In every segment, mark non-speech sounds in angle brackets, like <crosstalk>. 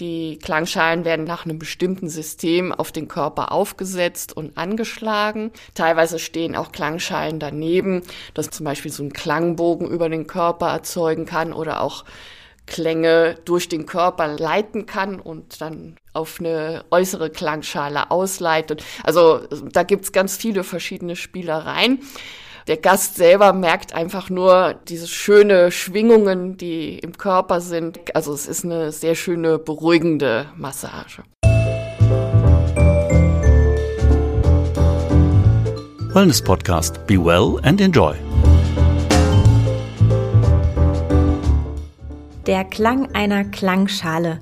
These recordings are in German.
Die Klangschalen werden nach einem bestimmten System auf den Körper aufgesetzt und angeschlagen. Teilweise stehen auch Klangschalen daneben, dass zum Beispiel so ein Klangbogen über den Körper erzeugen kann oder auch Klänge durch den Körper leiten kann und dann auf eine äußere Klangschale ausleitet. Also da gibt's ganz viele verschiedene Spielereien. Der Gast selber merkt einfach nur diese schöne Schwingungen, die im Körper sind. Also es ist eine sehr schöne, beruhigende Massage. Wellness Podcast. Be well and enjoy. Der Klang einer Klangschale.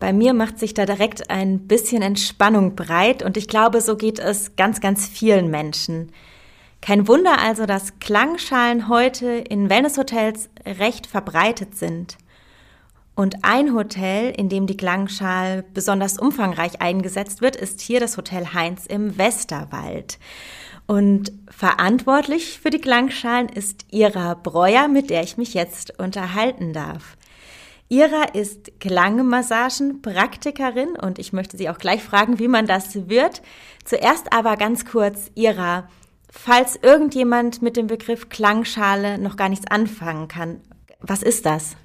Bei mir macht sich da direkt ein bisschen Entspannung breit und ich glaube, so geht es ganz, ganz vielen Menschen. Kein Wunder also, dass Klangschalen heute in Wellnesshotels recht verbreitet sind. Und ein Hotel, in dem die Klangschale besonders umfangreich eingesetzt wird, ist hier das Hotel Heinz im Westerwald. Und verantwortlich für die Klangschalen ist Ira Breuer, mit der ich mich jetzt unterhalten darf. Ira ist Klangmassagen-Praktikerin und ich möchte sie auch gleich fragen, wie man das wird. Zuerst aber ganz kurz, Ira, falls irgendjemand mit dem Begriff Klangschale noch gar nichts anfangen kann. Was ist das?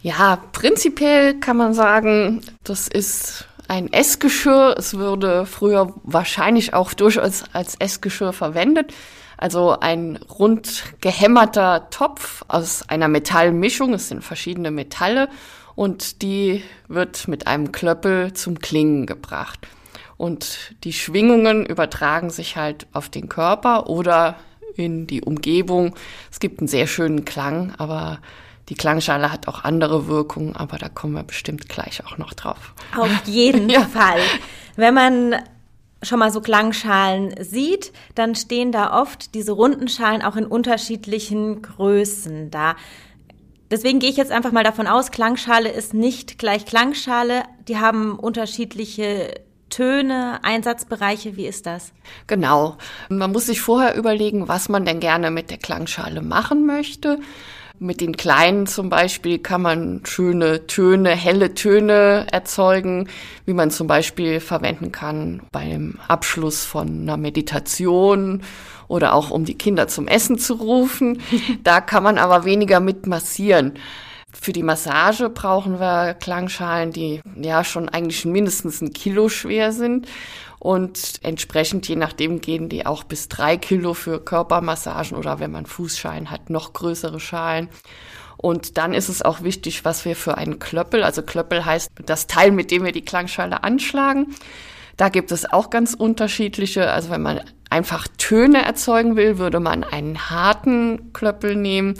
Ja, prinzipiell kann man sagen, das ist ein Essgeschirr. Es würde früher wahrscheinlich auch durchaus als Essgeschirr verwendet. Also ein rund gehämmerter Topf aus einer Metallmischung. Es sind verschiedene Metalle und die wird mit einem Klöppel zum Klingen gebracht. Und die Schwingungen übertragen sich halt auf den Körper oder in die Umgebung. Es gibt einen sehr schönen Klang, aber die Klangschale hat auch andere Wirkungen, aber da kommen wir bestimmt gleich auch noch drauf. Auf jeden <laughs> ja. Fall. Wenn man schon mal so Klangschalen sieht, dann stehen da oft diese runden Schalen auch in unterschiedlichen Größen da. Deswegen gehe ich jetzt einfach mal davon aus, Klangschale ist nicht gleich Klangschale. Die haben unterschiedliche Töne, Einsatzbereiche, wie ist das? Genau. Man muss sich vorher überlegen, was man denn gerne mit der Klangschale machen möchte. Mit den kleinen zum Beispiel kann man schöne Töne, helle Töne erzeugen, wie man zum Beispiel verwenden kann beim Abschluss von einer Meditation oder auch um die Kinder zum Essen zu rufen. <laughs> Da kann man aber weniger mit massieren. Für die Massage brauchen wir Klangschalen, die ja schon eigentlich mindestens ein Kilo schwer sind. Und entsprechend, je nachdem, gehen die auch bis drei Kilo für Körpermassagen oder wenn man Fußschalen hat, noch größere Schalen. Und dann ist es auch wichtig, was wir für einen Klöppel, also Klöppel heißt das Teil, mit dem wir die Klangschale anschlagen. Da gibt es auch ganz unterschiedliche. Also wenn man einfach Töne erzeugen will, würde man einen harten Klöppel nehmen.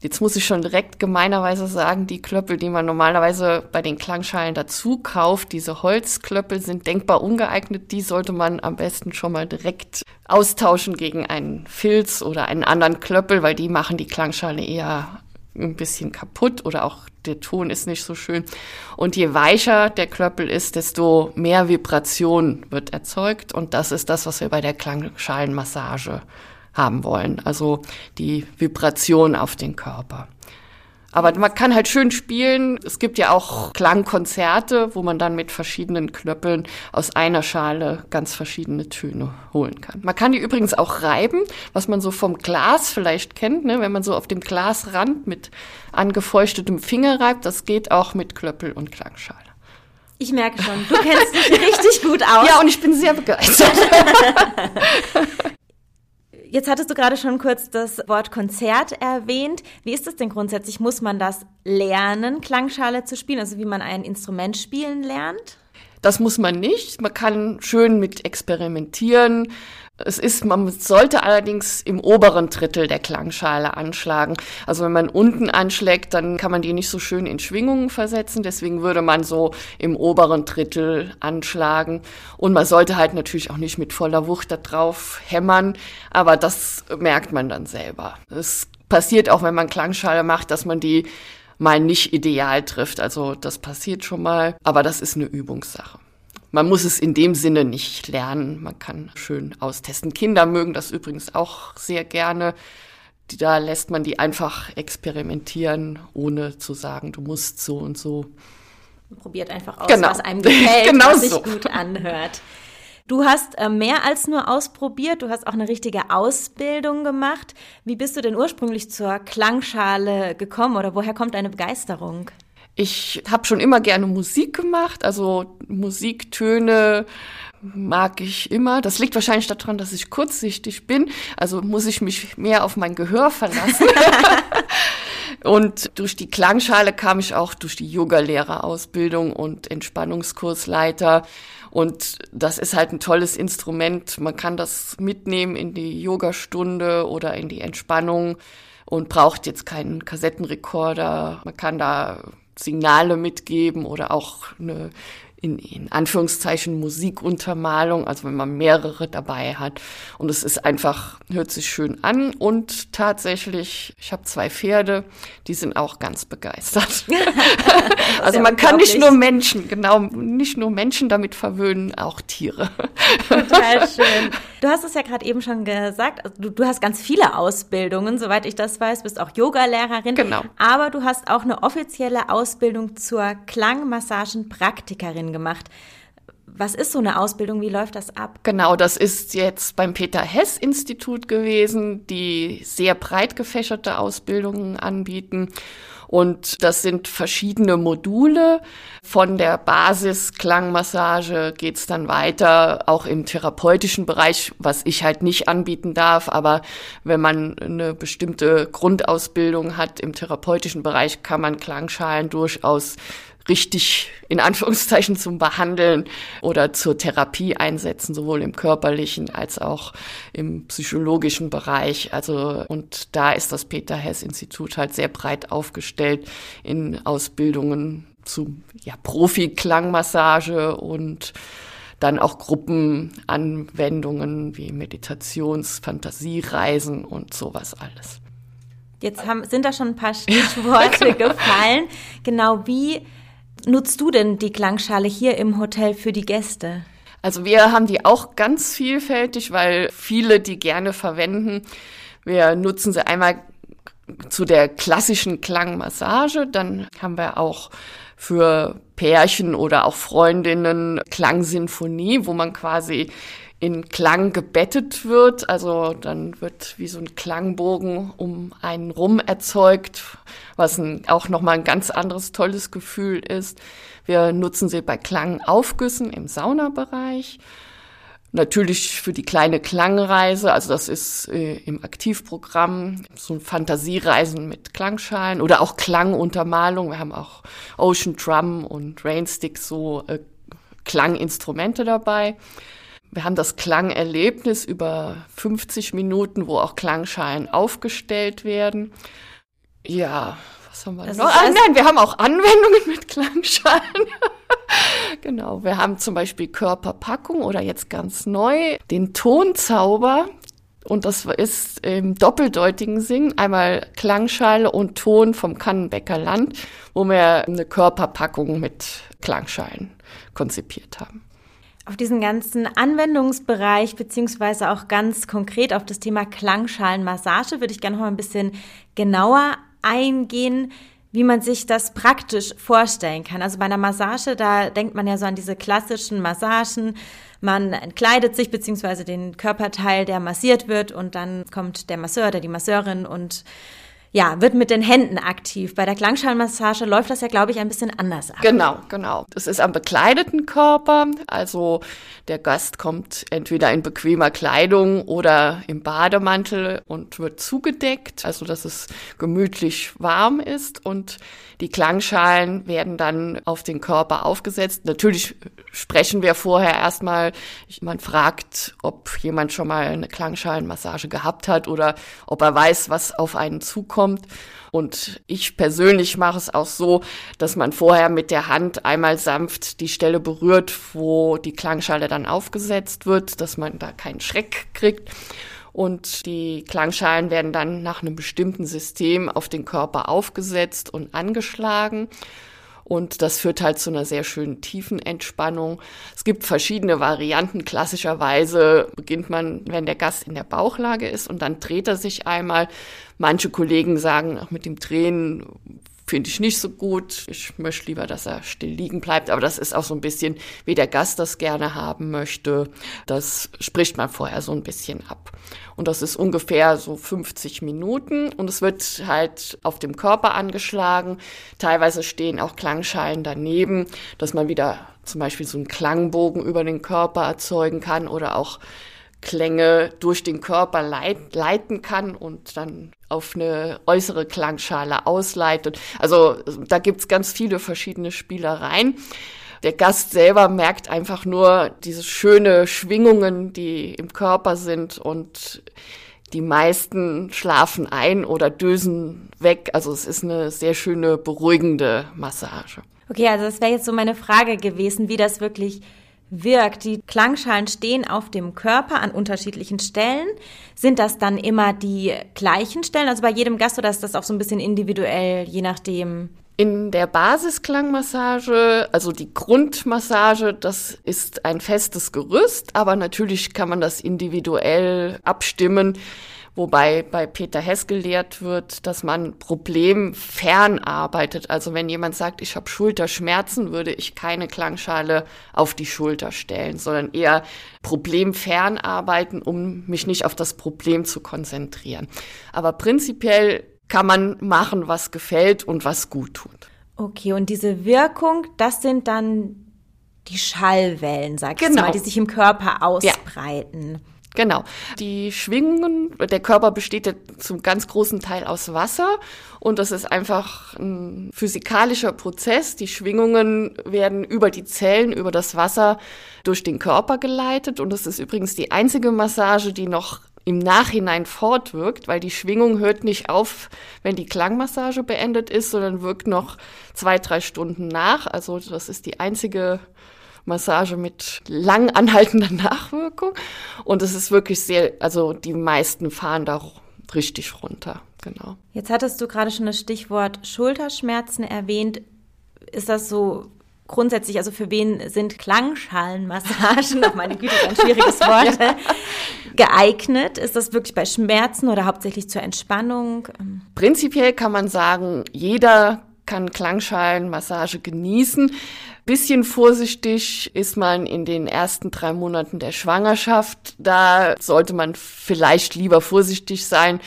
Jetzt muss ich schon direkt gemeinerweise sagen, die Klöppel, die man normalerweise bei den Klangschalen dazu kauft, diese Holzklöppel sind denkbar ungeeignet. Die sollte man am besten schon mal direkt austauschen gegen einen Filz oder einen anderen Klöppel, weil die machen die Klangschale eher ein bisschen kaputt oder auch der Ton ist nicht so schön. Und je weicher der Klöppel ist, desto mehr Vibration wird erzeugt. Und das ist das, was wir bei der Klangschalenmassage haben wollen, also die Vibration auf den Körper. Aber man kann halt schön spielen. Es gibt ja auch Klangkonzerte, wo man dann mit verschiedenen Knöppeln aus einer Schale ganz verschiedene Töne holen kann. Man kann die übrigens auch reiben, was man so vom Glas vielleicht kennt, ne? wenn man so auf dem Glasrand mit angefeuchtetem Finger reibt. Das geht auch mit Klöppel und Klangschale. Ich merke schon, du kennst dich <laughs> richtig gut aus. Ja, und ich bin sehr begeistert. <laughs> Jetzt hattest du gerade schon kurz das Wort Konzert erwähnt. Wie ist das denn grundsätzlich? Muss man das lernen, Klangschale zu spielen, also wie man ein Instrument spielen lernt? Das muss man nicht. Man kann schön mit experimentieren. Es ist, man sollte allerdings im oberen Drittel der Klangschale anschlagen. Also wenn man unten anschlägt, dann kann man die nicht so schön in Schwingungen versetzen. Deswegen würde man so im oberen Drittel anschlagen. Und man sollte halt natürlich auch nicht mit voller Wucht da drauf hämmern. Aber das merkt man dann selber. Es passiert auch, wenn man Klangschale macht, dass man die mal nicht ideal trifft. Also das passiert schon mal. Aber das ist eine Übungssache. Man muss es in dem Sinne nicht lernen. Man kann schön austesten. Kinder mögen das übrigens auch sehr gerne. Da lässt man die einfach experimentieren, ohne zu sagen, du musst so und so. Probiert einfach aus, genau. was einem gefällt, <laughs> genau was sich so. gut anhört. Du hast äh, mehr als nur ausprobiert, du hast auch eine richtige Ausbildung gemacht. Wie bist du denn ursprünglich zur Klangschale gekommen oder woher kommt deine Begeisterung? Ich habe schon immer gerne Musik gemacht, also Musiktöne mag ich immer. Das liegt wahrscheinlich daran, dass ich kurzsichtig bin, also muss ich mich mehr auf mein Gehör verlassen. <laughs> Und durch die Klangschale kam ich auch durch die Yogalehrerausbildung und Entspannungskursleiter. Und das ist halt ein tolles Instrument. Man kann das mitnehmen in die Yogastunde oder in die Entspannung und braucht jetzt keinen Kassettenrekorder. Man kann da Signale mitgeben oder auch eine in, in Anführungszeichen Musikuntermalung, also wenn man mehrere dabei hat. Und es ist einfach, hört sich schön an. Und tatsächlich, ich habe zwei Pferde, die sind auch ganz begeistert. <laughs> also man kann nicht nur Menschen, genau, nicht nur Menschen damit verwöhnen, auch Tiere. Total <laughs> schön. Du hast es ja gerade eben schon gesagt, also du, du hast ganz viele Ausbildungen, soweit ich das weiß, bist auch Yogalehrerin. Genau. Aber du hast auch eine offizielle Ausbildung zur Klangmassagenpraktikerin gemacht. Was ist so eine Ausbildung? Wie läuft das ab? Genau, das ist jetzt beim Peter Hess Institut gewesen, die sehr breit gefächerte Ausbildungen anbieten. Und das sind verschiedene Module. Von der Basis Klangmassage geht's dann weiter, auch im therapeutischen Bereich, was ich halt nicht anbieten darf. Aber wenn man eine bestimmte Grundausbildung hat im therapeutischen Bereich, kann man Klangschalen durchaus richtig in Anführungszeichen zum Behandeln oder zur Therapie einsetzen, sowohl im körperlichen als auch im psychologischen Bereich. Also, und da ist das Peter Hess Institut halt sehr breit aufgestellt in Ausbildungen zu, ja, Profi-Klangmassage und dann auch Gruppenanwendungen wie Meditations-, Fantasiereisen und sowas alles. Jetzt haben, sind da schon ein paar <laughs> Stichworte gefallen. Genau wie nutzt du denn die Klangschale hier im Hotel für die Gäste? Also wir haben die auch ganz vielfältig, weil viele die gerne verwenden. Wir nutzen sie einmal zu der klassischen Klangmassage, dann haben wir auch für Pärchen oder auch Freundinnen Klangsinfonie, wo man quasi in Klang gebettet wird. Also dann wird wie so ein Klangbogen um einen rum erzeugt, was ein, auch nochmal ein ganz anderes tolles Gefühl ist. Wir nutzen sie bei Klangaufgüssen im Saunabereich. Natürlich für die kleine Klangreise, also das ist äh, im Aktivprogramm so ein Fantasiereisen mit Klangschalen oder auch Klanguntermalung. Wir haben auch Ocean Drum und Rainsticks, so äh, Klanginstrumente dabei. Wir haben das Klangerlebnis über 50 Minuten, wo auch Klangschalen aufgestellt werden. Ja, was haben wir Das noch? Ah, nein, wir haben auch Anwendungen mit Klangschalen. <laughs> genau, wir haben zum Beispiel Körperpackung oder jetzt ganz neu den Tonzauber. Und das ist im doppeldeutigen Sinn einmal Klangschale und Ton vom Kannenbecker Land, wo wir eine Körperpackung mit Klangschalen konzipiert haben. Auf diesen ganzen Anwendungsbereich beziehungsweise auch ganz konkret auf das Thema Klangschalenmassage würde ich gerne noch mal ein bisschen genauer eingehen, wie man sich das praktisch vorstellen kann. Also bei einer Massage, da denkt man ja so an diese klassischen Massagen. Man entkleidet sich beziehungsweise den Körperteil, der massiert wird und dann kommt der Masseur oder die Masseurin und ja, wird mit den Händen aktiv. Bei der Klangschalenmassage läuft das ja, glaube ich, ein bisschen anders ab. Genau, genau. Das ist am bekleideten Körper. Also der Gast kommt entweder in bequemer Kleidung oder im Bademantel und wird zugedeckt, also dass es gemütlich warm ist. Und die Klangschalen werden dann auf den Körper aufgesetzt. Natürlich sprechen wir vorher erstmal, man fragt, ob jemand schon mal eine Klangschalenmassage gehabt hat oder ob er weiß, was auf einen zukommt. Und ich persönlich mache es auch so, dass man vorher mit der Hand einmal sanft die Stelle berührt, wo die Klangschale dann aufgesetzt wird, dass man da keinen Schreck kriegt. Und die Klangschalen werden dann nach einem bestimmten System auf den Körper aufgesetzt und angeschlagen. Und das führt halt zu einer sehr schönen tiefen Entspannung. Es gibt verschiedene Varianten. Klassischerweise beginnt man, wenn der Gast in der Bauchlage ist und dann dreht er sich einmal. Manche Kollegen sagen, auch mit dem Drehen finde ich nicht so gut. Ich möchte lieber, dass er still liegen bleibt. Aber das ist auch so ein bisschen, wie der Gast das gerne haben möchte. Das spricht man vorher so ein bisschen ab. Und das ist ungefähr so 50 Minuten. Und es wird halt auf dem Körper angeschlagen. Teilweise stehen auch Klangschalen daneben, dass man wieder zum Beispiel so einen Klangbogen über den Körper erzeugen kann oder auch Klänge durch den Körper leit leiten kann und dann auf eine äußere Klangschale ausleitet. Also da gibt's ganz viele verschiedene Spielereien. Der Gast selber merkt einfach nur diese schöne Schwingungen, die im Körper sind und die meisten schlafen ein oder dösen weg. Also es ist eine sehr schöne, beruhigende Massage. Okay, also das wäre jetzt so meine Frage gewesen, wie das wirklich wirkt. Die Klangschalen stehen auf dem Körper an unterschiedlichen Stellen. Sind das dann immer die gleichen Stellen? Also bei jedem Gast oder ist das auch so ein bisschen individuell, je nachdem? In der Basisklangmassage, also die Grundmassage, das ist ein festes Gerüst, aber natürlich kann man das individuell abstimmen. Wobei bei Peter Hess gelehrt wird, dass man problemfern arbeitet. Also wenn jemand sagt, ich habe Schulterschmerzen, würde ich keine Klangschale auf die Schulter stellen, sondern eher problemfern arbeiten, um mich nicht auf das Problem zu konzentrieren. Aber prinzipiell kann man machen, was gefällt und was gut tut. Okay, und diese Wirkung, das sind dann die Schallwellen, sag ich genau. mal, die sich im Körper ausbreiten. Ja. Genau. Die Schwingungen, der Körper besteht ja zum ganz großen Teil aus Wasser und das ist einfach ein physikalischer Prozess. Die Schwingungen werden über die Zellen, über das Wasser durch den Körper geleitet und das ist übrigens die einzige Massage, die noch im Nachhinein fortwirkt, weil die Schwingung hört nicht auf, wenn die Klangmassage beendet ist, sondern wirkt noch zwei, drei Stunden nach. Also das ist die einzige Massage mit lang anhaltender <laughs> Nachwirkung. Und es ist wirklich sehr, also die meisten fahren da richtig runter. Genau. Jetzt hattest du gerade schon das Stichwort Schulterschmerzen erwähnt. Ist das so grundsätzlich, also für wen sind Klangschalenmassagen, auf <laughs> meine Güte, ein schwieriges <laughs> Wort, ja. geeignet? Ist das wirklich bei Schmerzen oder hauptsächlich zur Entspannung? Prinzipiell kann man sagen, jeder kann Klangschalenmassage genießen. Bisschen vorsichtig ist man in den ersten drei Monaten der Schwangerschaft. Da sollte man vielleicht lieber vorsichtig sein.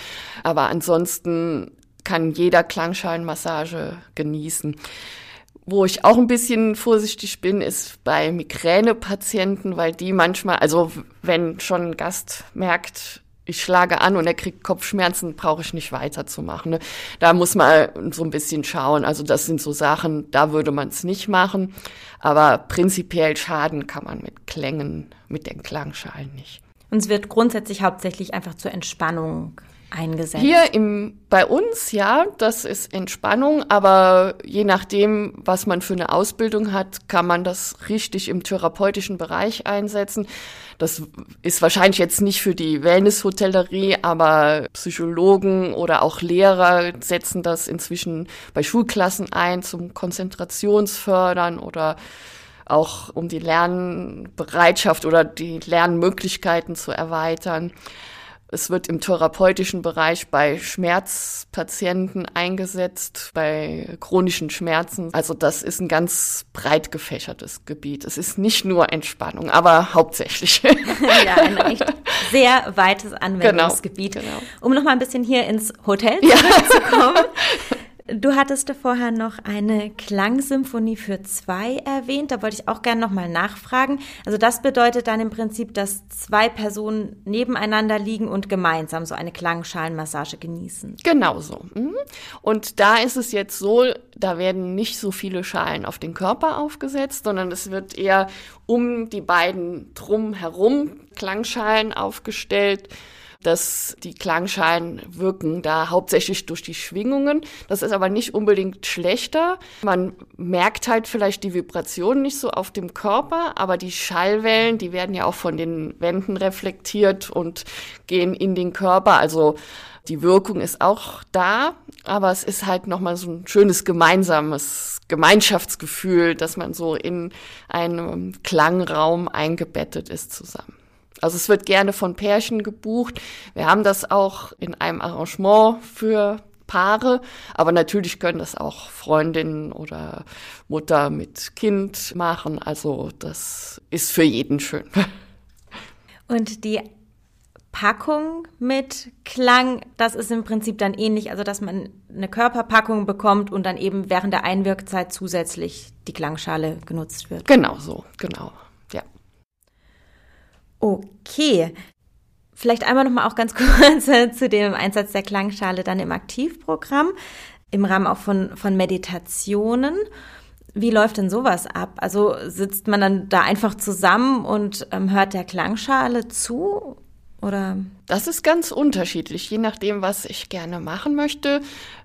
Aber ansonsten kann jeder Klangschalenmassage genießen. Wo ich auch ein bisschen vorsichtig bin, ist bei Migränepatienten, weil die manchmal, also wenn schon ein Gast merkt, ich schlage an und er kriegt Kopfschmerzen, brauche ich nicht weiterzumachen. Ne? Da muss man so ein bisschen schauen. Also das sind so Sachen, da würde man es nicht machen. Aber prinzipiell schaden kann man mit Klängen, mit den Klangschalen nicht. Und es wird grundsätzlich hauptsächlich einfach zur Entspannung eingesetzt? Hier im, bei uns, ja, das ist Entspannung, aber je nachdem, was man für eine Ausbildung hat, kann man das richtig im therapeutischen Bereich einsetzen. Das ist wahrscheinlich jetzt nicht für die Wellness-Hotellerie, aber Psychologen oder auch Lehrer setzen das inzwischen bei Schulklassen ein zum Konzentrationsfördern oder auch um die Lernbereitschaft oder die Lernmöglichkeiten zu erweitern. Es wird im therapeutischen Bereich bei Schmerzpatienten eingesetzt, bei chronischen Schmerzen. Also das ist ein ganz breit gefächertes Gebiet. Es ist nicht nur Entspannung, aber hauptsächlich. <laughs> ja, ein echt sehr weites Anwendungsgebiet. Genau, genau. Um noch mal ein bisschen hier ins Hotel zurückzukommen. Ja. <laughs> Du hattest vorher noch eine Klangsymphonie für zwei erwähnt. Da wollte ich auch gerne nochmal nachfragen. Also das bedeutet dann im Prinzip, dass zwei Personen nebeneinander liegen und gemeinsam so eine Klangschalenmassage genießen. Genau so. Mhm. Und da ist es jetzt so, da werden nicht so viele Schalen auf den Körper aufgesetzt, sondern es wird eher um die beiden drum herum Klangschalen aufgestellt dass die Klangschalen wirken da hauptsächlich durch die Schwingungen. Das ist aber nicht unbedingt schlechter. Man merkt halt vielleicht die Vibration nicht so auf dem Körper, aber die Schallwellen, die werden ja auch von den Wänden reflektiert und gehen in den Körper. Also die Wirkung ist auch da, aber es ist halt nochmal so ein schönes gemeinsames Gemeinschaftsgefühl, dass man so in einem Klangraum eingebettet ist zusammen. Also es wird gerne von Pärchen gebucht. Wir haben das auch in einem Arrangement für Paare, aber natürlich können das auch Freundinnen oder Mutter mit Kind machen. Also das ist für jeden schön. <laughs> Und die Packung mit Klang, das ist im Prinzip dann ähnlich, also dass man eine Körperpackung bekommt und dann eben während der Einwirkzeit zusätzlich die Klangschale genutzt wird. Genau so, genau. Okay. Vielleicht einmal noch mal auch ganz <laughs> kurz zu dem Einsatz der Klangschale dann im Aktivprogramm, im Rahmen auch von, von Meditationen. Wie läuft denn sowas ab? Also sitzt man dann da einfach zusammen und ähm, hört der Klangschale zu oder? Das ist ganz unterschiedlich, je nachdem, was ich gerne machen möchte.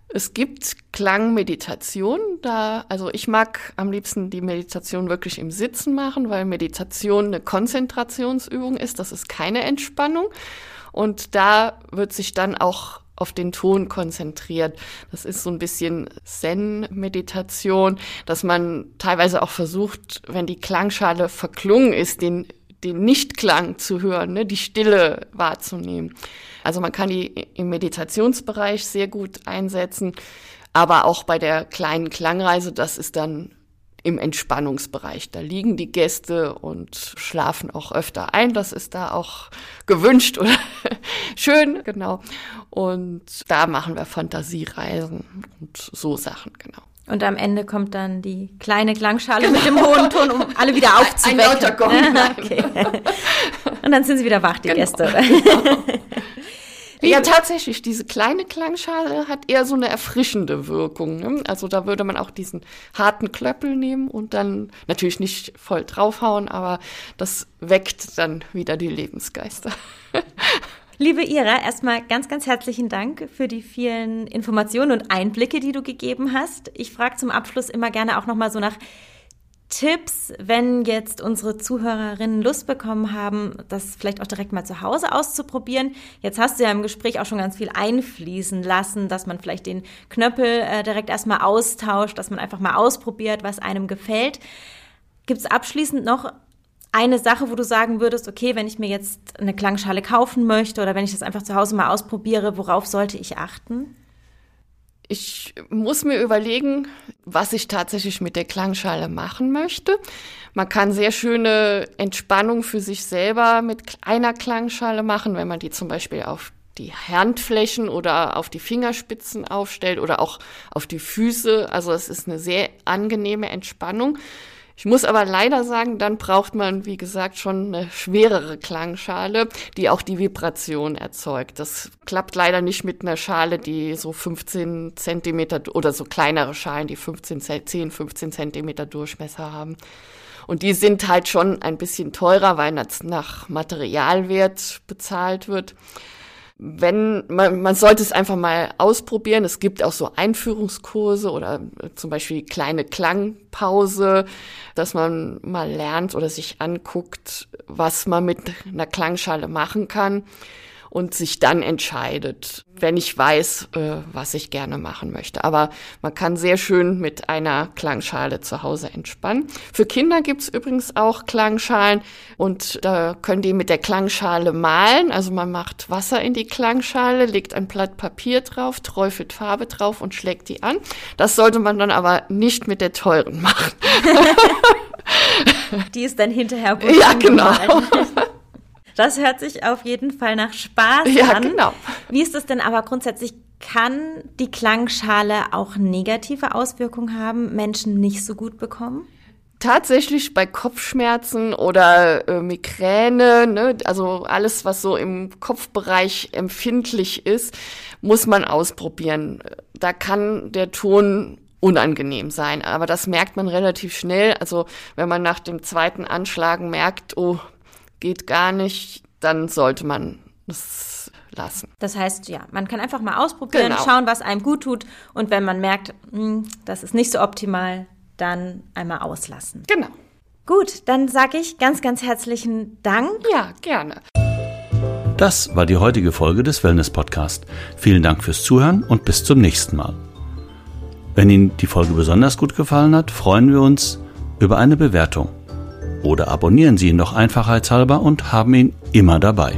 Es gibt Klangmeditation, da, also ich mag am liebsten die Meditation wirklich im Sitzen machen, weil Meditation eine Konzentrationsübung ist, das ist keine Entspannung. Und da wird sich dann auch auf den Ton konzentriert. Das ist so ein bisschen Zen-Meditation, dass man teilweise auch versucht, wenn die Klangschale verklungen ist, den den Nichtklang zu hören, ne, die Stille wahrzunehmen. Also man kann die im Meditationsbereich sehr gut einsetzen, aber auch bei der kleinen Klangreise, das ist dann im Entspannungsbereich. Da liegen die Gäste und schlafen auch öfter ein. Das ist da auch gewünscht oder <laughs> schön, genau. Und da machen wir Fantasiereisen und so Sachen, genau. Und am Ende kommt dann die kleine Klangschale genau. mit dem hohen Ton, um alle wieder <laughs> aufzuwecken. Ein lauter Gong. <laughs> okay. Und dann sind sie wieder wach, die genau. Gäste. Genau. Ja, tatsächlich, diese kleine Klangschale hat eher so eine erfrischende Wirkung. Ne? Also da würde man auch diesen harten Klöppel nehmen und dann natürlich nicht voll draufhauen, aber das weckt dann wieder die Lebensgeister. <laughs> Liebe Ira, erstmal ganz, ganz herzlichen Dank für die vielen Informationen und Einblicke, die du gegeben hast. Ich frage zum Abschluss immer gerne auch nochmal so nach Tipps, wenn jetzt unsere Zuhörerinnen Lust bekommen haben, das vielleicht auch direkt mal zu Hause auszuprobieren. Jetzt hast du ja im Gespräch auch schon ganz viel einfließen lassen, dass man vielleicht den Knöppel äh, direkt erstmal austauscht, dass man einfach mal ausprobiert, was einem gefällt. Gibt es abschließend noch eine Sache, wo du sagen würdest, okay, wenn ich mir jetzt eine Klangschale kaufen möchte oder wenn ich das einfach zu Hause mal ausprobiere, worauf sollte ich achten? Ich muss mir überlegen, was ich tatsächlich mit der Klangschale machen möchte. Man kann sehr schöne Entspannung für sich selber mit einer Klangschale machen, wenn man die zum Beispiel auf die Handflächen oder auf die Fingerspitzen aufstellt oder auch auf die Füße. Also es ist eine sehr angenehme Entspannung. Ich muss aber leider sagen, dann braucht man, wie gesagt, schon eine schwerere Klangschale, die auch die Vibration erzeugt. Das klappt leider nicht mit einer Schale, die so 15 Zentimeter oder so kleinere Schalen, die 15, 10, 15 Zentimeter Durchmesser haben. Und die sind halt schon ein bisschen teurer, weil das nach Materialwert bezahlt wird wenn man, man sollte es einfach mal ausprobieren. Es gibt auch so Einführungskurse oder zum Beispiel kleine Klangpause, dass man mal lernt oder sich anguckt, was man mit einer Klangschale machen kann und sich dann entscheidet, wenn ich weiß, äh, was ich gerne machen möchte. Aber man kann sehr schön mit einer Klangschale zu Hause entspannen. Für Kinder gibt's übrigens auch Klangschalen und da können die mit der Klangschale malen. Also man macht Wasser in die Klangschale, legt ein Blatt Papier drauf, träufelt Farbe drauf und schlägt die an. Das sollte man dann aber nicht mit der teuren machen. <laughs> die ist dann hinterher Ja, genau. <laughs> Das hört sich auf jeden Fall nach Spaß ja, an. Genau. Wie ist es denn aber grundsätzlich? Kann die Klangschale auch negative Auswirkungen haben, Menschen nicht so gut bekommen? Tatsächlich bei Kopfschmerzen oder äh, Migräne, ne, also alles, was so im Kopfbereich empfindlich ist, muss man ausprobieren. Da kann der Ton unangenehm sein, aber das merkt man relativ schnell. Also wenn man nach dem zweiten Anschlagen merkt, oh, geht gar nicht, dann sollte man es lassen. Das heißt, ja, man kann einfach mal ausprobieren, genau. schauen, was einem gut tut und wenn man merkt, mh, hm, das ist nicht so optimal, dann einmal auslassen. Genau. Gut, dann sage ich ganz, ganz herzlichen Dank. Ja, gerne. Das war die heutige Folge des Wellness Podcast. Vielen Dank fürs Zuhören und bis zum nächsten Mal. Wenn Ihnen die Folge besonders gut gefallen hat, freuen wir uns über eine Bewertung oder abonnieren Sie ihn noch einfachheitshalber und haben ihn immer dabei.